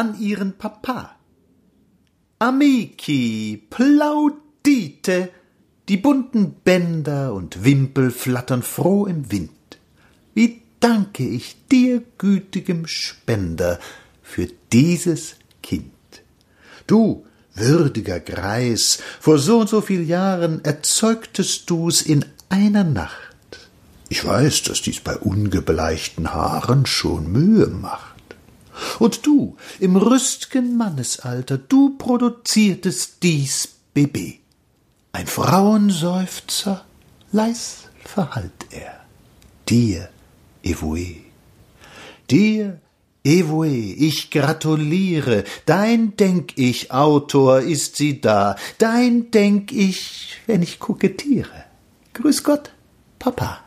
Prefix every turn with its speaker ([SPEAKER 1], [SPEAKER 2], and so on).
[SPEAKER 1] an ihren Papa. Amici, plaudite, die bunten Bänder und Wimpel flattern froh im Wind. Wie danke ich dir, gütigem Spender, für dieses Kind. Du, würdiger Greis, vor so und so viel Jahren erzeugtest du's in einer Nacht. Ich weiß, dass dies bei ungebleichten Haaren schon Mühe macht. Und du, im rüst'gen Mannesalter, du produziertest dies Baby. Ein Frauenseufzer, leis verhallt er. Dir, Evoe. Dir, Evoe, ich gratuliere, dein denk ich, Autor, ist sie da, dein denk ich, wenn ich kokettiere. Grüß Gott, Papa.